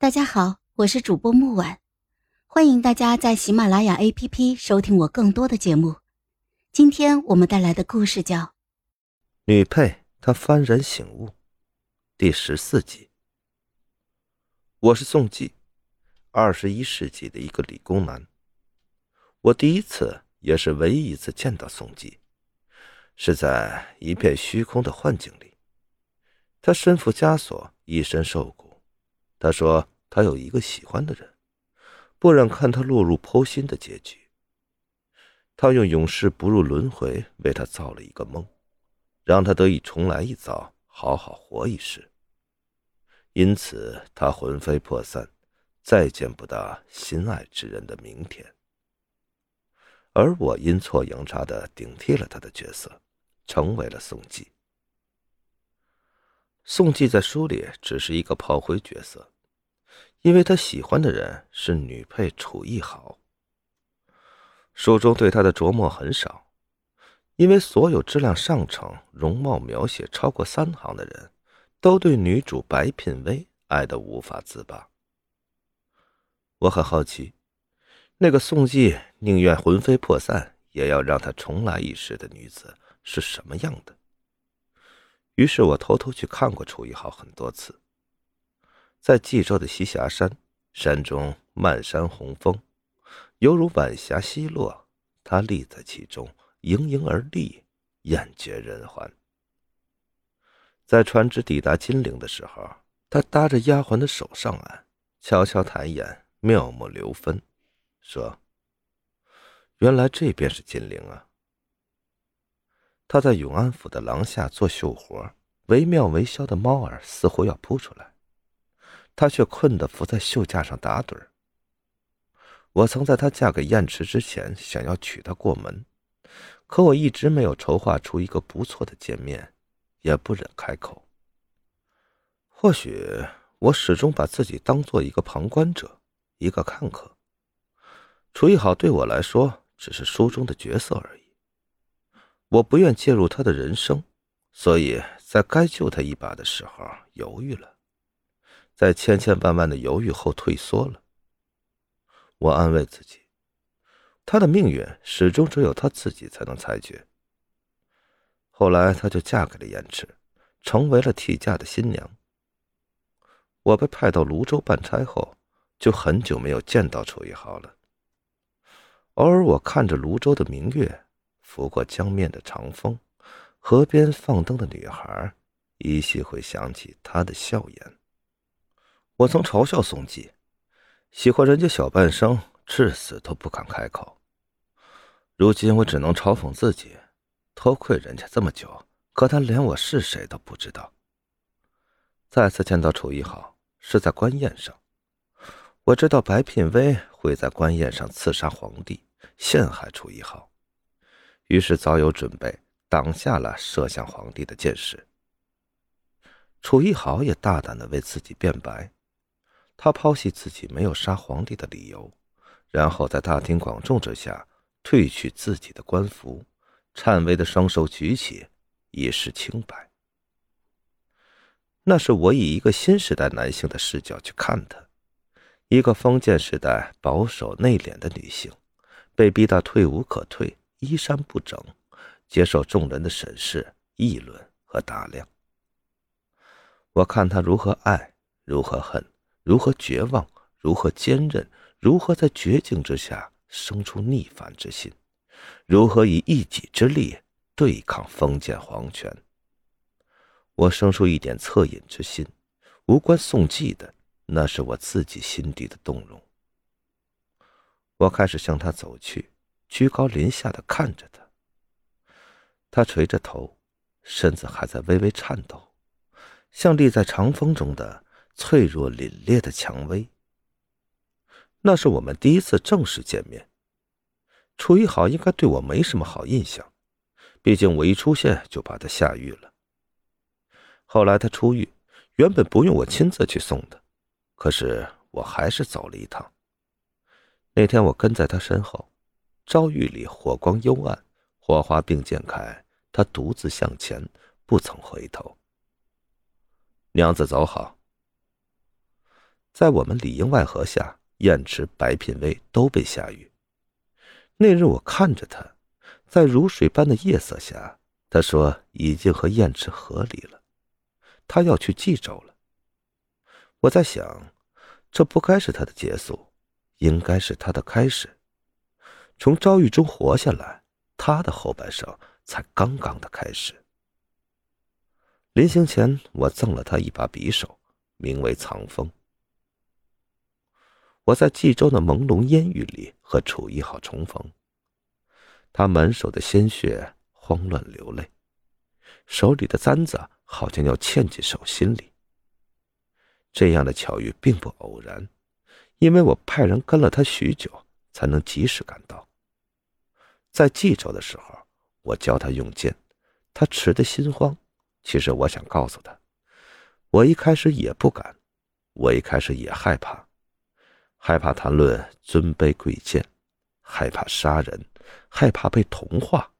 大家好，我是主播木婉，欢迎大家在喜马拉雅 APP 收听我更多的节目。今天我们带来的故事叫《女配她幡然醒悟》第十四集。我是宋季，二十一世纪的一个理工男。我第一次也是唯一一次见到宋季，是在一片虚空的幻境里。他身负枷锁，一身受苦。他说：“他有一个喜欢的人，不忍看他落入剖心的结局。他用永世不入轮回为他造了一个梦，让他得以重来一遭，好好活一世。因此，他魂飞魄散，再见不到心爱之人的明天。而我阴错阳差的顶替了他的角色，成为了宋季。宋季在书里只是一个炮灰角色。”因为他喜欢的人是女配楚艺豪。书中对他的琢磨很少，因为所有质量上乘、容貌描写超过三行的人，都对女主白品薇爱得无法自拔。我很好奇，那个宋季宁愿魂飞魄散，也要让他重来一世的女子是什么样的？于是我偷偷去看过楚艺豪很多次。在冀州的栖霞山，山中漫山红枫，犹如晚霞西落。他立在其中，盈盈而立，艳绝人寰。在船只抵达金陵的时候，他搭着丫鬟的手上岸，悄悄抬眼，妙目流分，说：“原来这便是金陵啊。”他在永安府的廊下做绣活，惟妙惟肖的猫儿似乎要扑出来。他却困得伏在绣架上打盹。我曾在她嫁给燕池之前，想要娶她过门，可我一直没有筹划出一个不错的见面，也不忍开口。或许我始终把自己当做一个旁观者，一个看客。楚艺好对我来说只是书中的角色而已，我不愿介入他的人生，所以在该救他一把的时候犹豫了。在千千万万的犹豫后退缩了。我安慰自己，她的命运始终只有她自己才能裁决。后来，她就嫁给了燕池，成为了替嫁的新娘。我被派到泸州办差后，就很久没有见到楚一豪了。偶尔，我看着泸州的明月，拂过江面的长风，河边放灯的女孩，依稀会想起她的笑颜。我曾嘲笑宋季，喜欢人家小半生，至死都不敢开口。如今我只能嘲讽自己，偷窥人家这么久，可他连我是谁都不知道。再次见到楚一豪是在官宴上，我知道白品薇会在官宴上刺杀皇帝，陷害楚一豪，于是早有准备，挡下了射向皇帝的箭矢。楚一豪也大胆的为自己辩白。他抛弃自己没有杀皇帝的理由，然后在大庭广众之下褪去自己的官服，颤巍的双手举起，以示清白。那是我以一个新时代男性的视角去看他，一个封建时代保守内敛的女性，被逼到退无可退，衣衫不整，接受众人的审视、议论和打量。我看他如何爱，如何恨。如何绝望？如何坚韧？如何在绝境之下生出逆反之心？如何以一己之力对抗封建皇权？我生出一点恻隐之心，无关宋季的，那是我自己心底的动容。我开始向他走去，居高临下的看着他。他垂着头，身子还在微微颤抖，像立在长风中的。脆弱凛冽的蔷薇。那是我们第一次正式见面。楚一豪应该对我没什么好印象，毕竟我一出现就把他下狱了。后来他出狱，原本不用我亲自去送的，可是我还是走了一趟。那天我跟在他身后，诏狱里火光幽暗，火花并溅开，他独自向前，不曾回头。娘子走好。在我们里应外合下，燕池、白品威都被下狱。那日我看着他，在如水般的夜色下，他说已经和燕池和离了，他要去冀州了。我在想，这不该是他的结束，应该是他的开始。从遭遇中活下来，他的后半生才刚刚的开始。临行前，我赠了他一把匕首，名为藏锋。我在冀州的朦胧烟雨里和楚一号重逢，他满手的鲜血，慌乱流泪，手里的簪子好像要嵌进手心里。这样的巧遇并不偶然，因为我派人跟了他许久，才能及时赶到。在冀州的时候，我教他用剑，他吃得心慌。其实我想告诉他，我一开始也不敢，我一开始也害怕。害怕谈论尊卑贵贱，害怕杀人，害怕被同化。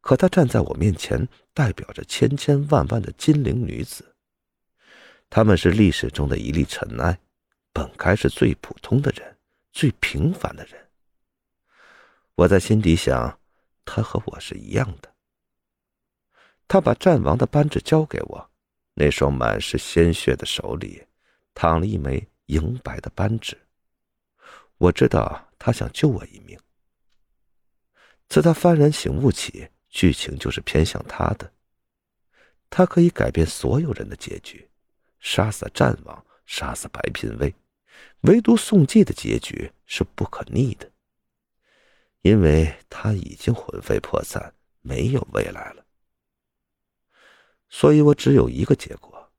可她站在我面前，代表着千千万万的金陵女子。她们是历史中的一粒尘埃，本该是最普通的人，最平凡的人。我在心底想，她和我是一样的。他把战王的扳指交给我，那双满是鲜血的手里，躺了一枚。银白的扳指，我知道他想救我一命。自他幡然醒悟起，剧情就是偏向他的。他可以改变所有人的结局，杀死战王，杀死白嫔威，唯独宋季的结局是不可逆的，因为他已经魂飞魄散，没有未来了。所以我只有一个结果，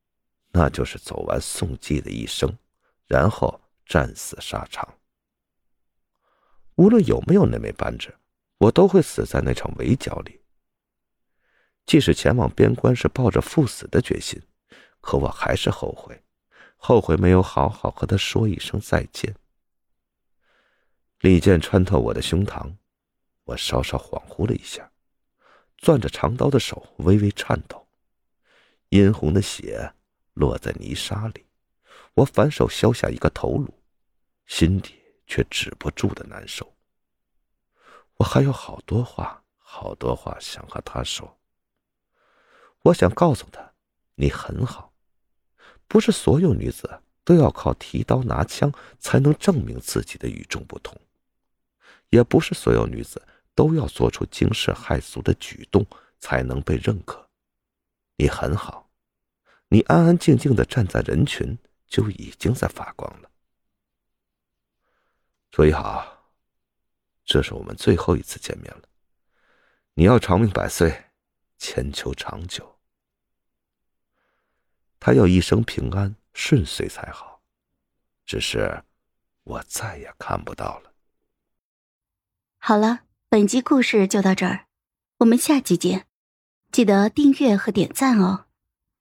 那就是走完宋季的一生。然后战死沙场。无论有没有那枚扳指，我都会死在那场围剿里。即使前往边关是抱着赴死的决心，可我还是后悔，后悔没有好好和他说一声再见。利剑穿透我的胸膛，我稍稍恍惚了一下，攥着长刀的手微微颤抖，殷红的血落在泥沙里。我反手削下一个头颅，心底却止不住的难受。我还有好多话，好多话想和他说。我想告诉他，你很好，不是所有女子都要靠提刀拿枪才能证明自己的与众不同，也不是所有女子都要做出惊世骇俗的举动才能被认可。你很好，你安安静静的站在人群。就已经在发光了。楚一好，这是我们最后一次见面了。你要长命百岁，千秋长久。他要一生平安顺遂才好，只是我再也看不到了。好了，本集故事就到这儿，我们下集见，记得订阅和点赞哦。